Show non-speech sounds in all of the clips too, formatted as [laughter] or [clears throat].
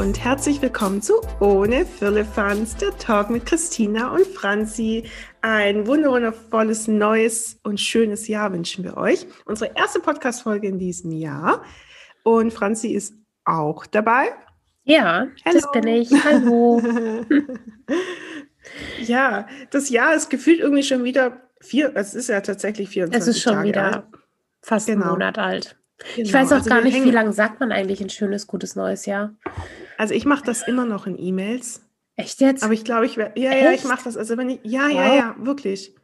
Und herzlich willkommen zu Ohne Firlefanz, der Talk mit Christina und Franzi. Ein wundervolles, neues und schönes Jahr wünschen wir euch. Unsere erste Podcast-Folge in diesem Jahr. Und Franzi ist auch dabei. Ja, hello. das bin ich. Hallo. [laughs] ja, das Jahr ist gefühlt irgendwie schon wieder vier, es ist ja tatsächlich 24 Es ist schon Tage wieder alt. fast Genau. einen Monat alt. ich Genau, weiß auch also gar nicht, wie hängen- lange sagt man eigentlich ein schönes, gutes neues Jahr. Also ich mache das immer noch in E-Mails. Echt jetzt? Aber ich glaube, ich werde, ja, ja, ich Echt? mache das. Also wenn ich, ja, ja, Wow. ja, wirklich.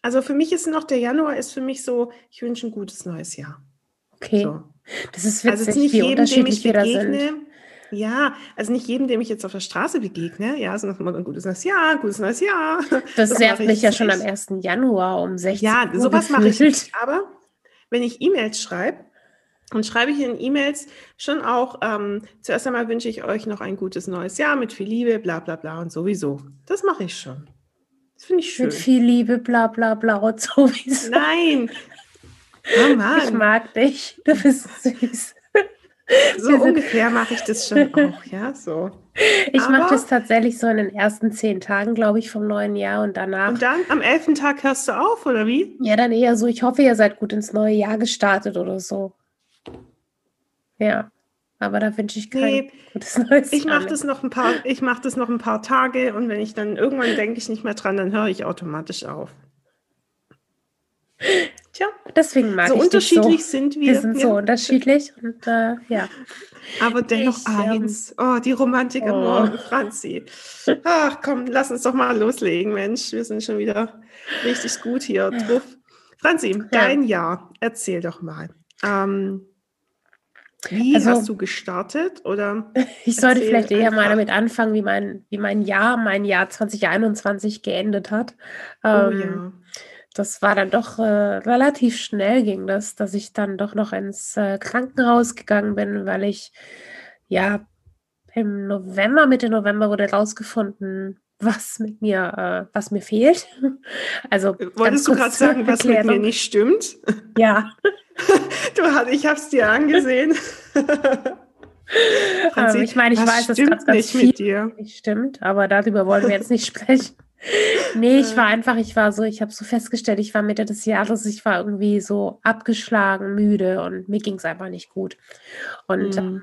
Also für mich ist noch der Januar ist für mich so, ich wünsche ein gutes neues Jahr. okay. So. Das ist Also witzig, jetzt nicht jedem, dem ich begegne. Ja, also nicht jedem, dem ich jetzt auf der Straße begegne, ja, sondern immer ein gutes neues Jahr, gutes neues Jahr. Das, Das nervt mich ich ja schon am echt. 1. Januar um 16 Ja, Uhr sowas mache ich nicht. Aber wenn ich E-Mails schreibe, und schreibe ich in E-Mails schon auch, ähm, zuerst einmal wünsche ich euch noch ein gutes neues Jahr mit viel Liebe, bla bla bla und sowieso. Das mache ich schon. Das finde ich schön. Mit viel Liebe, bla bla bla und [laughs] sowieso. Nein. Oh Ich Mann. mag dich. Du bist süß. [laughs] So ungefähr mache ich das schon auch, ja, so. Ich mache das tatsächlich so in den ersten zehn Tagen, glaube ich, vom neuen Jahr und danach. Und dann am elften Tag hörst du auf, oder wie? Ja, dann eher so, ich hoffe, ihr seid gut ins neue Jahr gestartet oder so. Ja, aber da wünsche ich kein Nee, gutes neues Ich mache das noch ein paar, ich mache das noch ein paar Tage und wenn ich dann irgendwann denke ich nicht mehr dran, dann höre ich automatisch auf. Tja, Deswegen mag so ich dich unterschiedlich so. sind wir. Wir sind so ja. unterschiedlich und äh, ja. Aber dennoch Ich, ähm, eins. Oh, die Romantik am Oh. Morgen, Franzi. Ach komm, lass uns doch mal loslegen, Mensch. Wir sind schon wieder richtig gut hier drauf. Franzi, dein Jahr, erzähl doch mal. Ähm, wie Also- hast du gestartet? Oder [laughs] Ich sollte vielleicht eher mal damit anfangen, wie mein, wie mein Jahr, mein Jahr 2021 geendet hat. oh Ähm, ja. Das war dann doch äh, relativ schnell ging das, dass ich dann doch noch ins äh, Krankenhaus gegangen bin, weil ich ja im November, Mitte November wurde rausgefunden, was mit mir, äh, was mir fehlt. [laughs] Also Wolltest du gerade sagen, was mit mir nicht stimmt? Ja, [laughs] Du, hat- ich habe es dir angesehen. [laughs] Franzi, ähm, ich meine, ich weiß, dass ganz, ganz nicht viel mit dir. nicht stimmt, aber darüber wollen wir jetzt nicht sprechen. [laughs] Nee, ich war einfach, ich war so, ich habe so festgestellt, ich war Mitte des Jahres, ich war irgendwie so abgeschlagen, müde und mir ging es einfach nicht gut. Und Mhm.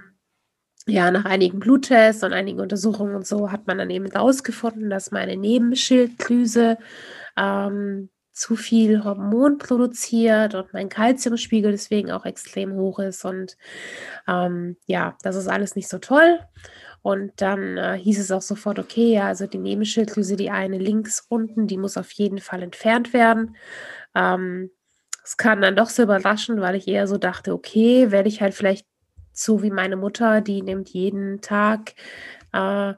ja, nach einigen Bluttests und einigen Untersuchungen und so hat man dann eben rausgefunden, dass meine Nebenschilddrüse ähm, zu viel Hormon produziert und mein Kalziumspiegel deswegen auch extrem hoch ist. Und ähm, ja, das ist alles nicht so toll. Und dann äh, hieß es auch sofort, okay, ja, also die Nebenschilddrüse, die eine links unten, die muss auf jeden Fall entfernt werden. Ähm, es kam dann doch so überraschend, weil ich eher so dachte, okay, werde ich halt vielleicht so wie meine Mutter, die nimmt jeden Tag äh,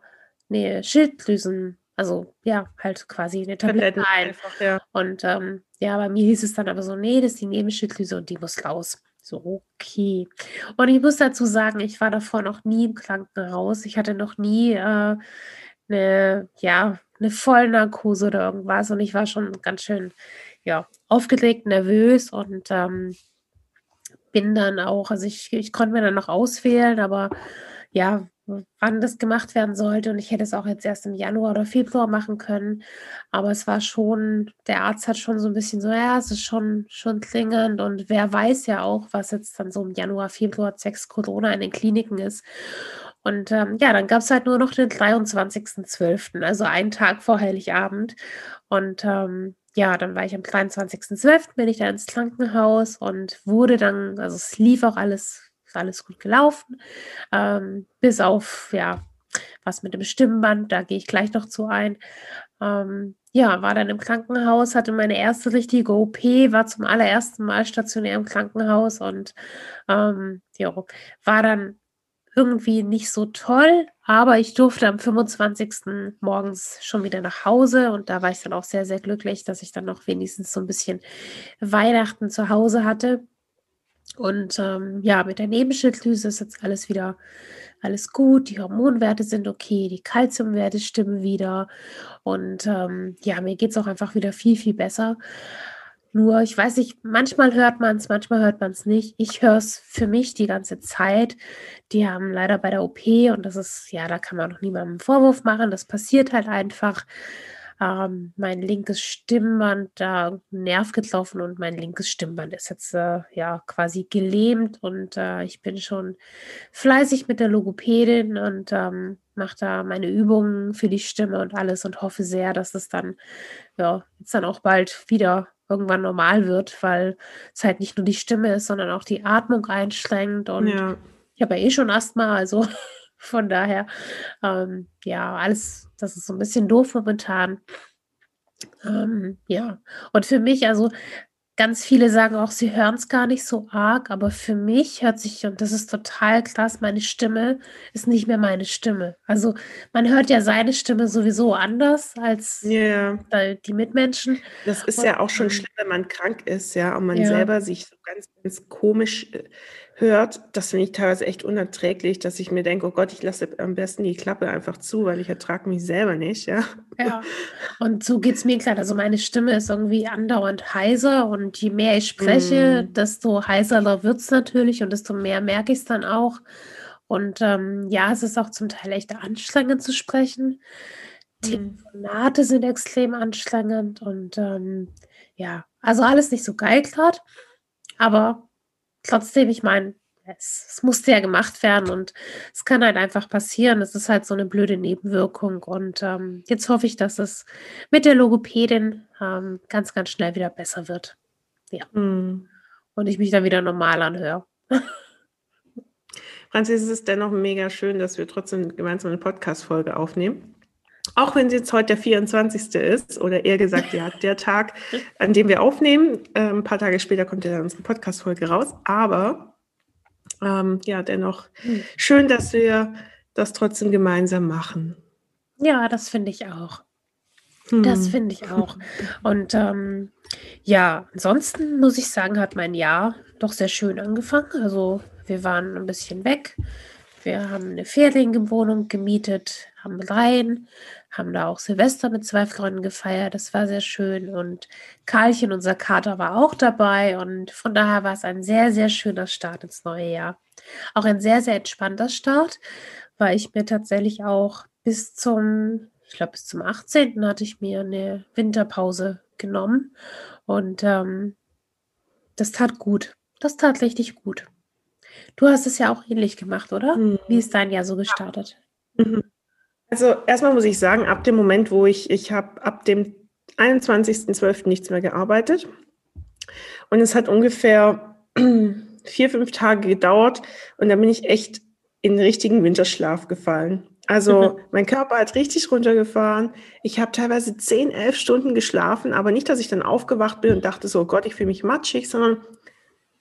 ne Schilddrüsen, also ja, halt quasi eine Tablette ein. Einfach, ja. Und ähm, ja, bei mir hieß es dann aber so, nee, das ist die Nebenschilddrüse und die muss raus. So, okay. Und ich muss dazu sagen, ich war davor noch nie im Krankenhaus. Ich hatte noch nie äh, eine, ja, eine Vollnarkose oder irgendwas. Und ich war schon ganz schön, ja, aufgeregt, nervös und ähm, bin dann auch, also ich, ich konnte mir dann noch auswählen, aber ja, wann das gemacht werden sollte. Und ich hätte es auch jetzt erst im Januar oder Februar machen können. Aber es war schon, der Arzt hat schon so ein bisschen so, ja, es ist schon, schon dringend. Und wer weiß ja auch, was jetzt dann so im Januar, Februar, sechs Corona in den Kliniken ist. Und ähm, ja, dann gab es halt nur noch den 23.12., also einen Tag vor Heiligabend. Und ähm, ja, dann war ich am 23.12., bin ich da ins Krankenhaus und wurde dann, also es lief auch alles, ist alles gut gelaufen, ähm, bis auf, ja, was mit dem Stimmband, da gehe ich gleich noch zu ein. Ähm, ja, war dann im Krankenhaus, hatte meine erste richtige OP, war zum allerersten Mal stationär im Krankenhaus und ähm, ja, war dann irgendwie nicht so toll, aber ich durfte am 25. morgens schon wieder nach Hause und da war ich dann auch sehr, sehr glücklich, dass ich dann noch wenigstens so ein bisschen Weihnachten zu Hause hatte. Und ähm, ja, mit der Nebenschilddrüse ist jetzt alles wieder alles gut, die Hormonwerte sind okay, die Kalziumwerte stimmen wieder und ähm, ja, mir geht es auch einfach wieder viel, viel besser. Nur, ich weiß nicht, manchmal hört man es, manchmal hört man es nicht. Ich höre es für mich die ganze Zeit. Die haben leider bei der OP und das ist, ja, da kann man noch niemandem einen Vorwurf machen. Das passiert halt einfach. Ähm, mein linkes Stimmband da Nerv getroffen und mein linkes Stimmband ist jetzt äh, ja quasi gelähmt und äh, ich bin schon fleißig mit der Logopädin und ähm, mache da meine Übungen für die Stimme und alles und hoffe sehr, dass es dann ja jetzt dann auch bald wieder irgendwann normal wird, weil es halt nicht nur die Stimme ist, sondern auch die Atmung einschränkt. Und ja. ich habe ja eh schon Asthma, also von daher, ähm, ja, alles, das ist so ein bisschen doof momentan. Ähm, ja, und für mich, also Ganz viele sagen auch, sie hören es gar nicht so arg, aber für mich hört sich, und das ist total krass, meine Stimme ist nicht mehr meine Stimme. Also man hört ja seine Stimme sowieso anders als yeah. die Mitmenschen. Das ist und, ja auch schon ähm, schlimm, wenn man krank ist, ja, und man ja. selber sich so ganz, ganz komisch äh, hört, das finde ich teilweise echt unerträglich, dass ich mir denke, oh Gott, ich lasse am besten die Klappe einfach zu, weil ich ertrage mich selber nicht, ja. Ja, und so geht es mir gerade. Also meine Stimme ist irgendwie andauernd heiser und je mehr ich spreche, mm. desto heiserer wird es natürlich und desto mehr merke ich es dann auch. Und ähm, ja, es ist auch zum Teil echt anstrengend zu sprechen. Mm. Telefonate sind extrem anstrengend und ähm, ja, also alles nicht so geil gerade, aber trotzdem, ich meine, es, es, musste ja gemacht werden und es kann halt einfach passieren. Es ist halt so eine blöde Nebenwirkung. Und ähm, jetzt hoffe ich, dass es mit der Logopädin ähm, ganz, ganz schnell wieder besser wird. Ja. Mm. Und ich mich dann wieder normal anhöre. Franzis, es ist dennoch mega schön, dass wir trotzdem gemeinsam eine Podcast-Folge aufnehmen. Auch wenn es jetzt heute der 24. ist, oder eher gesagt, ja, der Tag, an dem wir aufnehmen. Äh, ein paar Tage später kommt ja dann unsere Podcast-Folge raus. Aber ähm, ja, dennoch hm. schön, dass wir das trotzdem gemeinsam machen. Ja, das finde ich auch. Hm. Das finde ich auch. Und ähm, ja, ansonsten muss ich sagen, hat mein Jahr doch sehr schön angefangen. Also wir waren ein bisschen weg. Wir haben eine Ferienwohnung gemietet, haben rein, haben da auch Silvester mit zwei Freunden gefeiert. Das war sehr schön. Und Karlchen, unser Kater, war auch dabei. Und von daher war es ein sehr, sehr schöner Start ins neue Jahr. Auch ein sehr, sehr entspannter Start, weil ich mir tatsächlich auch bis zum, ich glaube, bis zum 18. hatte ich mir eine Winterpause genommen. Und ähm, das tat gut. Das tat richtig gut. Du hast es ja auch ähnlich gemacht, oder? Mhm. Wie ist dein Jahr so gestartet? Mhm. Also erstmal muss ich sagen, ab dem Moment, wo ich, ich habe ab dem 21.12. nichts mehr gearbeitet. Und es hat ungefähr [clears throat] vier, fünf Tage gedauert und dann bin ich echt in den richtigen Winterschlaf gefallen. Also mhm. mein Körper hat richtig runtergefahren. Ich habe teilweise zehn, elf Stunden geschlafen, aber nicht, dass ich dann aufgewacht bin und dachte so, oh Gott, ich fühle mich matschig, sondern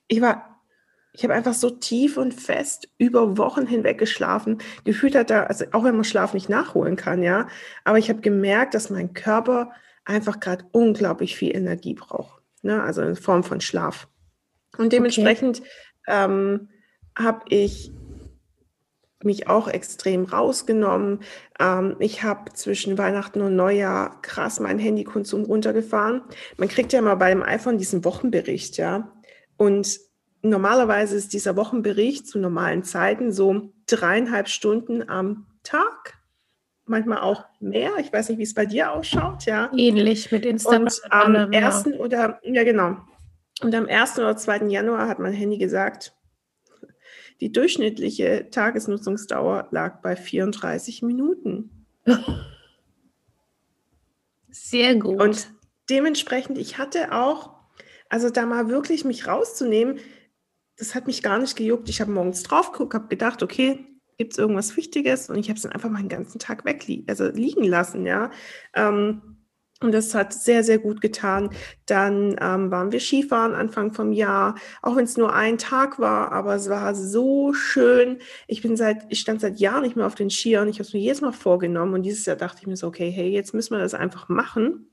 ich war ich habe einfach so tief und fest über Wochen hinweg geschlafen. Gefühlt hat da, also auch wenn man Schlaf nicht nachholen kann, ja, aber ich habe gemerkt, dass mein Körper einfach gerade unglaublich viel Energie braucht, ne? also in Form von Schlaf. Und dementsprechend okay. ähm, habe ich mich auch extrem rausgenommen. Ähm, ich habe zwischen Weihnachten und Neujahr krass meinen Handykonsum runtergefahren. Man kriegt ja mal beim iPhone diesen Wochenbericht, ja. Und normalerweise ist dieser Wochenbericht zu normalen Zeiten so dreieinhalb Stunden am Tag, manchmal auch mehr. Ich weiß nicht, wie es bei dir ausschaut, ja. Ähnlich mit Instagram. Und am allem, 1. Ja. oder, ja genau. Und am 1. oder 2. Januar hat mein Handy gesagt, die durchschnittliche Tagesnutzungsdauer lag bei 34 Minuten. Sehr gut. Und dementsprechend, ich hatte auch, also da mal wirklich mich rauszunehmen, das hat mich gar nicht gejuckt. Ich habe morgens drauf geguckt, habe gedacht, okay, gibt es irgendwas Wichtiges? Und ich habe es dann einfach mal den ganzen Tag weg also liegen lassen, ja. Ähm, und das hat sehr, sehr gut getan. Dann ähm, waren wir Skifahren Anfang vom Jahr, auch wenn es nur ein Tag war, aber es war so schön. Ich bin seit, ich stand seit Jahren nicht mehr auf den Skiern. Ich habe es mir jedes Mal vorgenommen und dieses Jahr dachte ich mir so, okay, hey, jetzt müssen wir das einfach machen.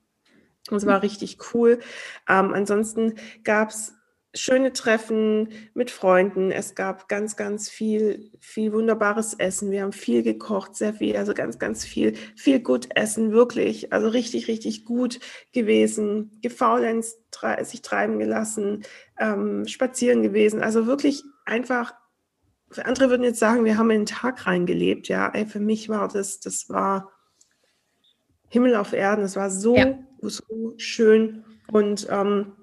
Und es war richtig cool. Ähm, ansonsten gab es schöne Treffen mit Freunden. Es gab ganz, ganz viel, viel wunderbares Essen. Wir haben viel gekocht, sehr viel, also ganz, ganz viel, viel gut Essen, wirklich. Also richtig, richtig gut gewesen. Gefaulenzt, sich treiben gelassen, ähm, spazieren gewesen. Also wirklich einfach. Andere würden jetzt sagen, wir haben in den Tag reingelebt. Ja, ey, für mich war das, das war Himmel auf Erden. Es war so, ja. so schön und ähm,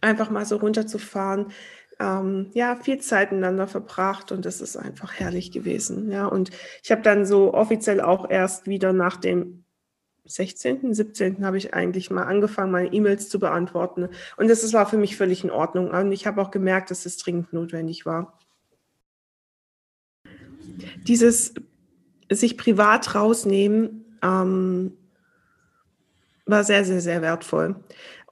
einfach mal so runterzufahren. Ähm, ja, viel Zeit miteinander verbracht und das ist einfach herrlich gewesen. Ja, und ich habe dann so offiziell auch erst wieder nach dem 16., 17. habe ich eigentlich mal angefangen, meine E-Mails zu beantworten. Und das war für mich völlig in Ordnung. Und ich habe auch gemerkt, dass es dringend notwendig war. Dieses sich privat rausnehmen ähm, war sehr, sehr, sehr wertvoll.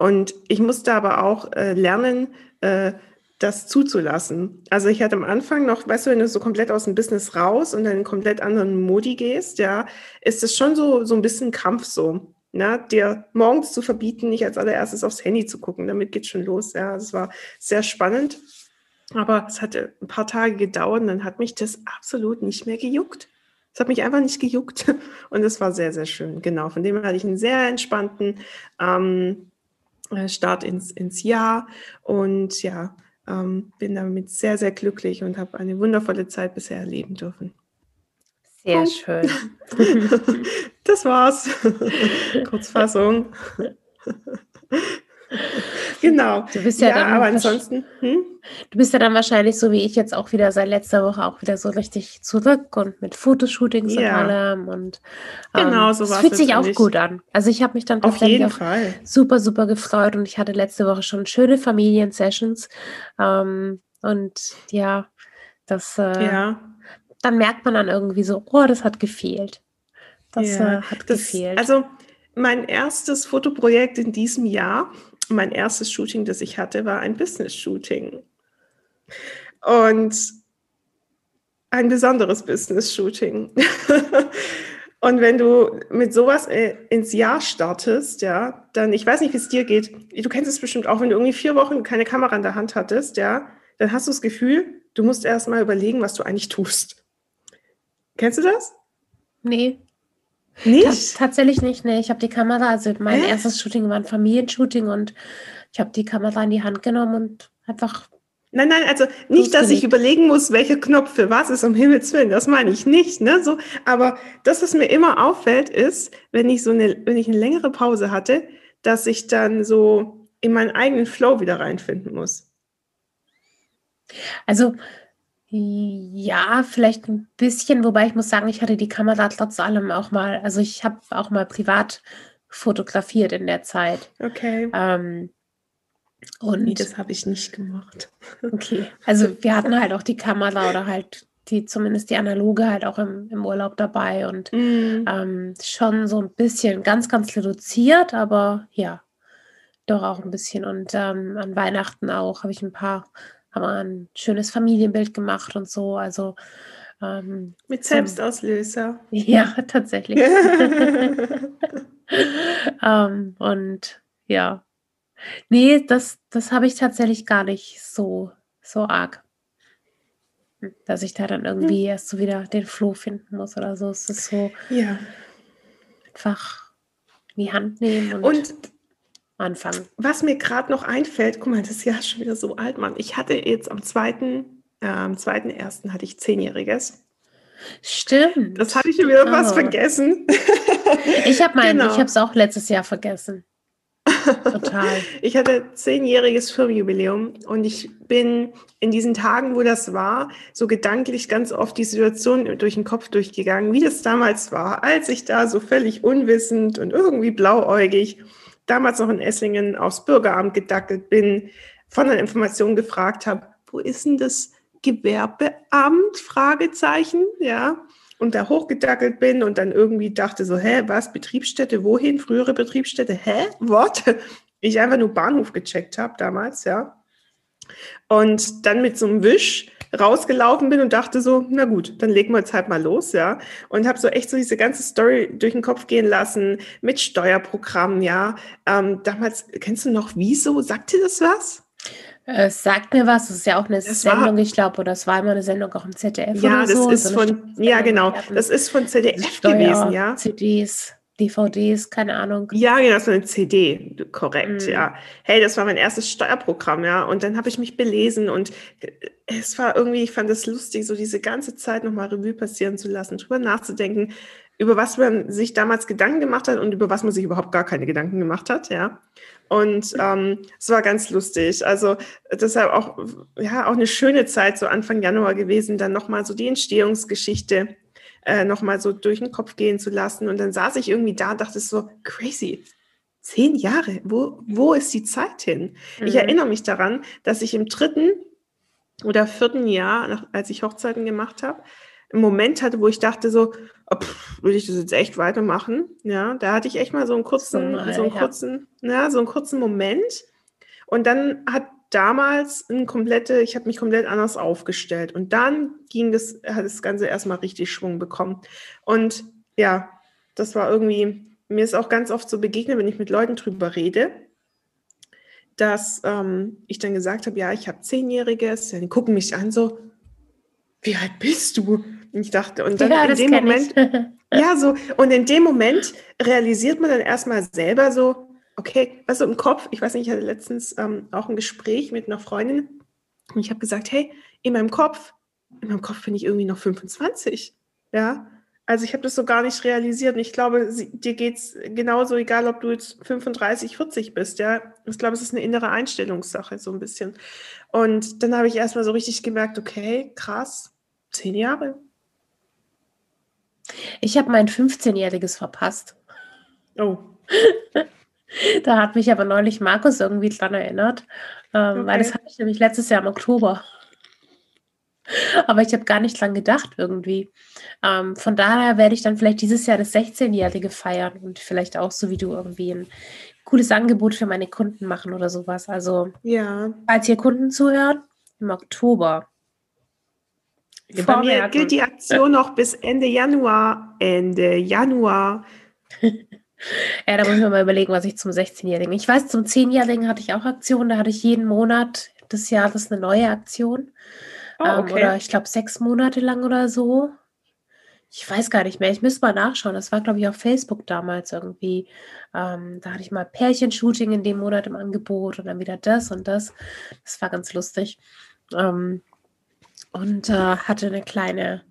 Und ich musste aber auch äh, lernen, äh, das zuzulassen. Also ich hatte am Anfang noch, weißt du, wenn du so komplett aus dem Business raus und dann in komplett anderen Modi gehst, ja, ist es schon so, so ein bisschen Kampf so. Ne, dir morgens zu verbieten, nicht als allererstes aufs Handy zu gucken. Damit geht schon los. Ja, es war sehr spannend. Aber es hatte ein paar Tage gedauert und dann hat mich das absolut nicht mehr gejuckt. Es hat mich einfach nicht gejuckt [laughs] und es war sehr, sehr schön. Genau, von dem hatte ich einen sehr entspannten, ähm, äh, Start ins, ins Jahr und ja, ähm, bin damit sehr, sehr glücklich und habe eine wundervolle Zeit bisher erleben dürfen. Sehr Punkt. schön. [laughs] das war's. [laughs] Kurzfassung. [laughs] genau. Du bist ja, ja dann aber ansonsten. Hm? Du bist ja dann wahrscheinlich so wie ich jetzt auch wieder seit letzter Woche auch wieder so richtig zurück und mit Fotoshootings ja. und allem und ähm, genau so war es. Fühlt sich auch gut an. Also ich habe mich dann auf jeden Fall super super gefreut und ich hatte letzte Woche schon schöne Familiensessions ähm, und ja, das. Äh, ja. Dann merkt man dann irgendwie so, oh, das hat gefehlt. Das ja, äh, hat das, gefehlt. Also mein erstes Fotoprojekt in diesem Jahr mein erstes Shooting, das ich hatte, war ein Business-Shooting. Und ein besonderes Business-Shooting. [laughs] Und wenn du mit sowas äh, ins Jahr startest, ja, dann, ich weiß nicht, wie es dir geht. Du kennst es bestimmt auch, wenn du irgendwie vier Wochen keine Kamera in der Hand hattest, ja, dann hast du das Gefühl, du musst erst mal überlegen, was du eigentlich tust. Kennst du das? Nee. Nicht? tatsächlich nicht, ne. Ich habe die Kamera, also mein Hä? erstes Shooting war ein Familienshooting und ich habe die Kamera in die Hand genommen und einfach. Nein, nein, also nicht, dass ich überlegen muss, welcher Knopf für was ist, um Himmels Willen, das meine ich nicht, ne, so, aber das, was mir immer auffällt, ist, wenn ich so eine, wenn ich eine längere Pause hatte, dass ich dann so in meinen eigenen Flow wieder reinfinden muss. Also, ja, vielleicht ein bisschen, wobei ich muss sagen, ich hatte die Kamera trotz allem auch mal, also ich habe auch mal privat fotografiert in der Zeit. Okay. Ähm, und nee, das habe ich nicht gemacht. Okay, also [laughs] wir hatten halt auch die Kamera oder halt die, zumindest die analoge halt auch im, im Urlaub dabei und mm. ähm, schon so ein bisschen ganz, ganz reduziert, aber ja, doch auch ein bisschen. Und ähm, an Weihnachten auch habe ich ein paar haben wir ein schönes Familienbild gemacht und so. Also ähm, mit Selbstauslöser. [laughs] Ja, tatsächlich. [laughs] ähm, und ja. Nee, das, das habe ich tatsächlich gar nicht so, so arg. Dass ich da dann irgendwie hm. erst so wieder den Floh finden muss oder so. Es ist so ja. einfach in die Hand nehmen und, und anfangen. Was mir gerade noch einfällt, guck mal, das ist ja schon wieder so alt, Mann. Ich hatte jetzt am zweiten, äh, am zweiten ersten hatte ich zehnjähriges. Stimmt. Das hatte ich schon wieder oh. was vergessen. [laughs] Ich habe meinen, genau. ich habe es auch letztes Jahr vergessen. Total. [laughs] ich hatte zehnjähriges Firmenjubiläum und ich bin in diesen Tagen, wo das war, so gedanklich ganz oft die Situation durch den Kopf durchgegangen, wie das damals war, als ich da so völlig unwissend und irgendwie blauäugig damals noch in Esslingen aufs Bürgeramt gedackelt bin, von der Information gefragt habe, wo ist denn das Gewerbeamt? Fragezeichen, ja. Und da hochgedackelt bin und dann irgendwie dachte so, hä, was, Betriebsstätte, wohin? Frühere Betriebsstätte, hä, what? [laughs] Ich einfach nur Bahnhof gecheckt habe damals, ja. Und dann mit so einem Wisch rausgelaufen bin und dachte so, na gut, dann legen wir jetzt halt mal los, ja. Und habe so echt so diese ganze Story durch den Kopf gehen lassen mit Steuerprogrammen, ja. Ähm, damals, kennst du noch Wieso? Sagt dir das was? Es sagt mir was, das ist ja auch eine Das Sendung, war, ich glaube, oder es war immer eine Sendung auch im ZDF ja, das so, so ist eine von, ja, genau, das ist von ZDF gewesen, ja. Steuer-CDs, DVDs, keine Ahnung. Ja, genau, so eine CD, korrekt, Mm. ja. Hey, das war mein erstes Steuerprogramm, ja. Und dann habe ich mich belesen und äh, es war irgendwie, ich fand es lustig, so diese ganze Zeit nochmal Revue passieren zu lassen, drüber nachzudenken, über was man sich damals Gedanken gemacht hat und über was man sich überhaupt gar keine Gedanken gemacht hat, ja. Und ähm, es war ganz lustig. Also deshalb auch, ja, auch eine schöne Zeit, so Anfang Januar gewesen, dann nochmal so die Entstehungsgeschichte äh, nochmal so durch den Kopf gehen zu lassen. Und dann saß ich irgendwie da, dachte so, crazy. Zehn Jahre, wo, wo ist die Zeit hin? Ich Mhm. erinnere mich daran, dass ich im dritten oder vierten Jahr, als ich Hochzeiten gemacht habe, einen Moment hatte, wo ich dachte so, oh, pff, will ich das jetzt echt weitermachen? Ja, da hatte ich echt mal so einen So kurzen, mal, so einen ja. kurzen, ja, so einen kurzen Moment. Und dann hat damals ein komplette, ich habe mich komplett anders aufgestellt. Und dann ging das, hat das Ganze erstmal richtig Schwung bekommen. Und ja, das war irgendwie, mir ist auch ganz oft so begegnet, wenn ich mit Leuten drüber rede, dass ähm, ich dann gesagt habe, ja, ich habe Zehnjähriges, die gucken mich an so, wie alt bist du? Und ich dachte, und dann Ja, in dem Moment, ich. ja, so, und in dem Moment realisiert man dann erstmal selber so, okay, was so im Kopf, ich weiß nicht, ich hatte letztens ähm, auch ein Gespräch mit einer Freundin und ich habe gesagt, hey, in meinem Kopf, in meinem Kopf bin ich irgendwie noch 25. Ja, also ich habe das so gar nicht realisiert und ich glaube, sie, dir geht es genauso, egal ob du jetzt 35, 40 bist. Ja, ich glaube, es ist eine innere Einstellungssache, so ein bisschen. Und dann habe ich erstmal so richtig gemerkt, okay, krass, zehn Jahre. Ich habe mein 15-Jähriges verpasst. Oh, [laughs] [laughs] Da hat mich aber neulich Markus irgendwie dran erinnert, ähm, weil das okay. hatte ich nämlich letztes Jahr im Oktober. Aber ich habe gar nicht dran gedacht irgendwie. Ähm, von daher werde ich dann vielleicht dieses Jahr das 16-Jährige feiern und vielleicht auch so wie du irgendwie ein cooles Angebot für meine Kunden machen oder sowas. Also, Ja, falls hier Kunden zuhören, im Oktober. Vormerken. gilt die Aktion [laughs] noch bis Ende Januar. Ende Januar. [laughs] Ja, da muss ich mir mal überlegen, was ich zum 16-Jährigen. Ich weiß, zum 10-Jährigen hatte ich auch Aktionen. Da hatte ich jeden Monat des Jahres eine neue Aktion. Oh, Ähm, okay. oder ich glaube sechs Monate lang oder so. Ich weiß gar nicht mehr. Ich müsste mal nachschauen. Das war, glaube ich, auf Facebook damals irgendwie. Ähm, da hatte ich mal Pärchenshooting in dem Monat im Angebot und dann wieder das und das. Das war ganz lustig. Ähm, und äh, hatte eine kleine,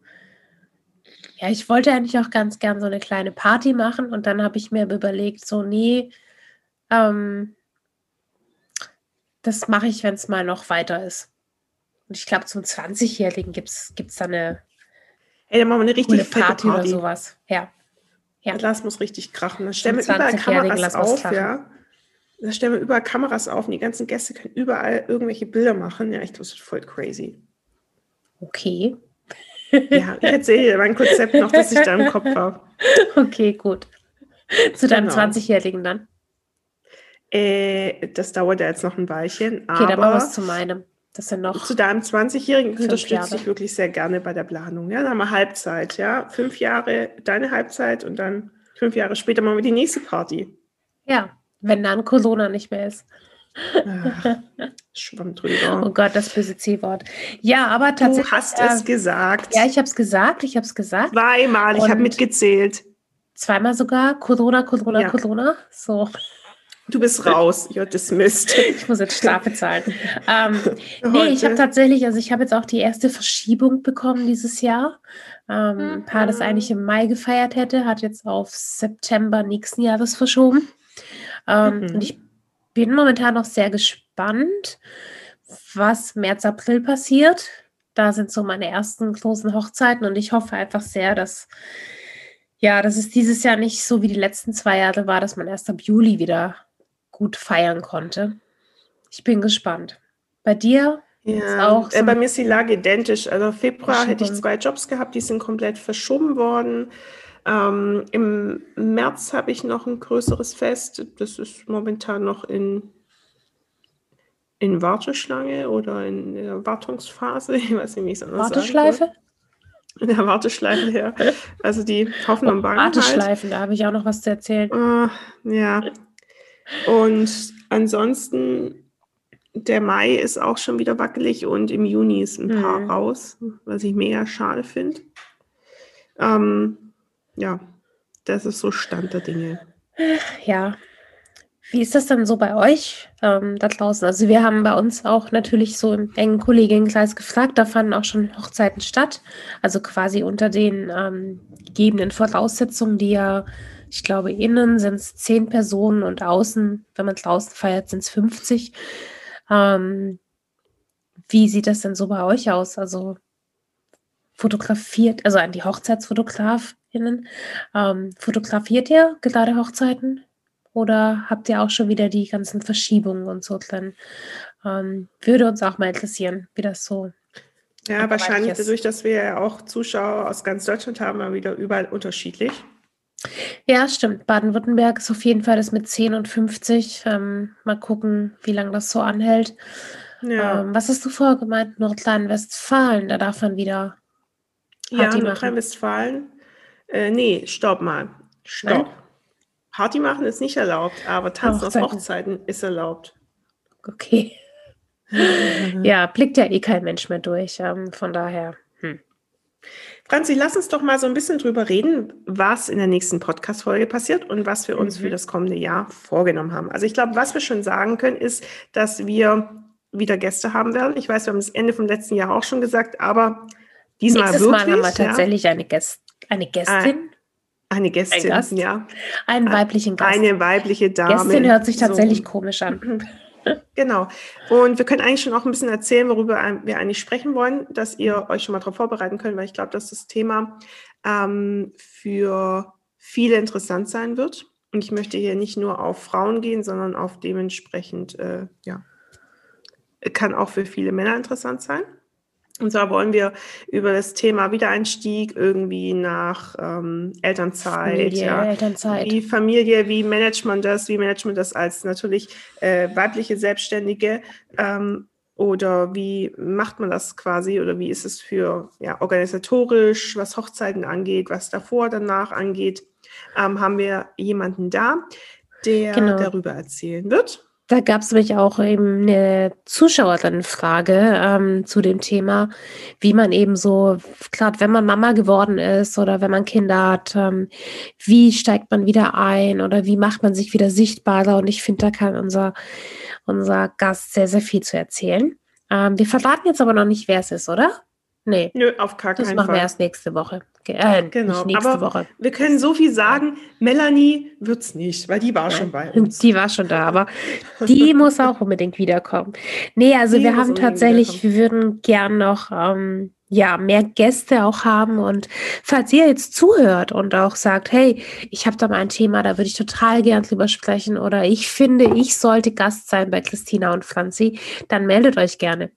ja, ich wollte eigentlich auch ganz gern so eine kleine Party machen und dann habe ich mir überlegt, so, nee, ähm, das mache ich, wenn es mal noch weiter ist. Und ich glaube, zum 20-Jährigen gibt es da eine Ey, dann machen wir eine richtig coole fette Party oder Party. sowas. Ja. Ja. Das muss richtig krachen. Dann stellen wir überall 20-Jährigen Kameras auf, ja. Da stellen wir überall Kameras auf und die ganzen Gäste können überall irgendwelche Bilder machen. Ja, ich glaube, das ist voll crazy. Okay. Ja, ich erzähle dir mein Konzept noch, das ich da im Kopf habe. [laughs] Okay, gut. Zu deinem Genau. 20-Jährigen dann. Äh, das dauert ja jetzt noch ein Weilchen, Okay, dann machen wir es zu meinem. Das sind noch. zu deinem 20-Jährigen Fünf unterstütze ich wirklich sehr gerne bei der Planung. Ja, dann haben wir Halbzeit, ja. Fünf Jahre deine Halbzeit und dann fünf Jahre später machen wir die nächste Party. Ja, wenn dann Corona nicht mehr ist. Ach, Schwamm drüber. Oh Gott, das böse C-Wort. Ja, aber Du tatsächlich. hast äh, es gesagt. Ja, ich habe es gesagt. Ich habe es gesagt. Zweimal, ich habe mitgezählt. Zweimal sogar. Corona, Corona, Ja. Corona. So, Du bist raus. You're dismissed. [laughs] ich muss jetzt Strafe zahlen. ähm, nee, ich habe tatsächlich, also ich habe jetzt auch die erste Verschiebung bekommen dieses Jahr. Ähm, Ein Paar, das Mhm. eigentlich im Mai gefeiert hätte, hat jetzt auf September nächsten Jahres verschoben. Ähm, Mhm. Und ich bin momentan noch sehr gespannt, was März, April passiert. Da sind so meine ersten großen Hochzeiten und ich hoffe einfach sehr, dass ja, dass es dieses Jahr nicht so wie die letzten zwei Jahre war, dass man erst ab Juli wieder gut feiern konnte. Ich bin gespannt. Bei dir? Ja, auch so äh, bei ein- mir ist die Lage identisch. Also Februar hätte ich zwei Jobs gehabt, die sind komplett verschoben worden. Ähm, Im März habe ich noch ein größeres Fest. Das ist momentan noch in, in Warteschlange oder in der Wartungsphase. [laughs] Ich weiß nicht, wie ich es anders sagen Warteschleife? soll. In der Warteschleife, ja. Also die hoffen und bangen halt. Warteschleifen, da habe ich auch noch was zu erzählen. Äh, ja. Und ansonsten der Mai ist auch schon wieder wackelig und im Juni ist ein Mhm. Paar raus, was ich mega schade finde. Ähm, ja, das ist so Stand der Dinge. Ja. Wie ist das dann so bei euch ähm, da draußen? Also wir haben bei uns auch natürlich so im engen Kolleginnenkreis gefragt, da fanden auch schon Hochzeiten statt. Also quasi unter den ähm, gegebenen Voraussetzungen, die ja, ich glaube, innen sind es zehn Personen und außen, wenn man draußen feiert, sind es 50. Ähm, wie sieht das denn so bei euch aus? Also fotografiert, also an die HochzeitsfotografInnen, ähm, fotografiert ihr gerade Hochzeiten? Oder habt ihr auch schon wieder die ganzen Verschiebungen und so drin? Ähm, würde uns auch mal interessieren, wie das so. Ja, wahrscheinlich dadurch, dass wir ja auch Zuschauer aus ganz Deutschland haben, mal wieder überall unterschiedlich. Ja, stimmt. Baden-Württemberg ist auf jeden Fall das mit 10 und 50. Ähm, mal gucken, wie lange das so anhält. Ja, Ähm, was hast du vorher gemeint? Nordrhein-Westfalen, da darf man wieder Party machen. Nordrhein-Westfalen. Äh, nee, stopp mal. Stopp. Nein? Party machen ist nicht erlaubt, aber Tanzen auf Hochzeiten. Hochzeiten ist erlaubt. Okay. [laughs] Ja, blickt ja eh kein Mensch mehr durch. Ähm, von daher. Hm. Franzi, lass uns doch mal so ein bisschen drüber reden, was in der nächsten Podcast-Folge passiert und was wir uns Mhm. für das kommende Jahr vorgenommen haben. Also ich glaube, was wir schon sagen können, ist, dass wir wieder Gäste haben werden. Ich weiß, wir haben das Ende vom letzten Jahr auch schon gesagt, aber diesmal Nächstes wirklich. Mal haben wir ja, tatsächlich eine, Gäst eine Gästin, eine Gästin, Gast? ja. einen weiblichen Gast. Eine weibliche Dame. Gästin hört sich So. tatsächlich komisch an. [laughs] Genau. Und wir können eigentlich schon auch ein bisschen erzählen, worüber ein- wir eigentlich sprechen wollen, dass ihr euch schon mal darauf vorbereiten könnt, weil ich glaube, dass das Thema ähm, für viele interessant sein wird. Und ich möchte hier nicht nur auf Frauen gehen, sondern auf dementsprechend, äh, ja, kann auch für viele Männer interessant sein. Und zwar wollen wir über das Thema Wiedereinstieg irgendwie nach ähm, Elternzeit, Familie, ja, Elternzeit. wie Familie, wie managt man das, wie managt man das als natürlich äh, weibliche Selbstständige ähm, oder wie macht man das quasi oder wie ist es für ja, organisatorisch, was Hochzeiten angeht, was davor, danach angeht, ähm, haben wir jemanden da, der Genau. darüber erzählen wird. Da gab es nämlich auch eben eine Zuschauerinnenfrage ähm, zu dem Thema, wie man eben so, gerade wenn man Mama geworden ist oder wenn man Kinder hat, ähm, wie steigt man wieder ein oder wie macht man sich wieder sichtbarer? Und ich finde, da kann unser, unser Gast sehr, sehr viel zu erzählen. Ähm, wir verraten jetzt aber noch nicht, wer es ist, oder? Nee, Nö, auf gar das keinen machen wir Fall. erst nächste Woche. Äh, Genau, nächste aber Woche. Wir können so viel sagen, Melanie wird's nicht, weil die war schon bei [laughs] uns. Die war schon da, aber die [laughs] muss auch unbedingt wiederkommen. Nee, also Die wir haben tatsächlich, wir würden gern noch ähm, ja, mehr Gäste auch haben. Und falls ihr jetzt zuhört und auch sagt, hey, ich habe da mal ein Thema, da würde ich total gern drüber sprechen oder ich finde, ich sollte Gast sein bei Christina und Franzi, dann meldet euch gerne.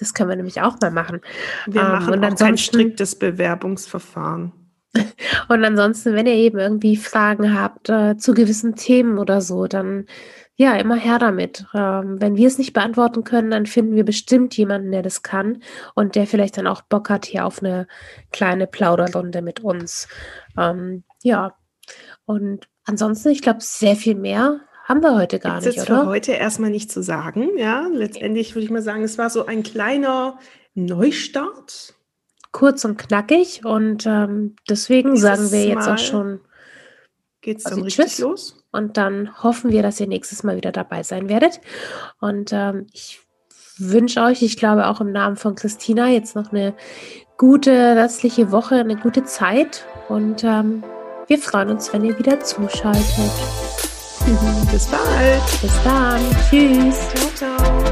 Das können wir nämlich auch mal machen. Wir Ähm, machen und auch kein striktes Bewerbungsverfahren. [laughs] Und ansonsten, wenn ihr eben irgendwie Fragen habt äh, zu gewissen Themen oder so, dann ja, immer her damit. Ähm, wenn wir es nicht beantworten können, dann finden wir bestimmt jemanden, der das kann und der vielleicht dann auch Bock hat hier auf eine kleine Plauderrunde mit uns. Ähm, ja, und ansonsten, ich glaube, sehr viel mehr haben wir heute gar Gibt's nicht, jetzt oder? für heute erstmal nicht zu sagen. Ja, letztendlich würde ich mal sagen, es war so ein kleiner Neustart. Kurz und knackig und ähm, deswegen Dieses sagen wir jetzt Mal auch schon Geht's dann Also richtig tschüss. los? Und dann hoffen wir, dass ihr nächstes Mal wieder dabei sein werdet. Und ähm, ich wünsche euch, ich glaube auch im Namen von Christina, jetzt noch eine gute restliche Woche, eine gute Zeit. Und ähm, wir freuen uns, wenn ihr wieder zuschaltet. Bis bald. Bis dann. Tschüss. Ciao, ciao.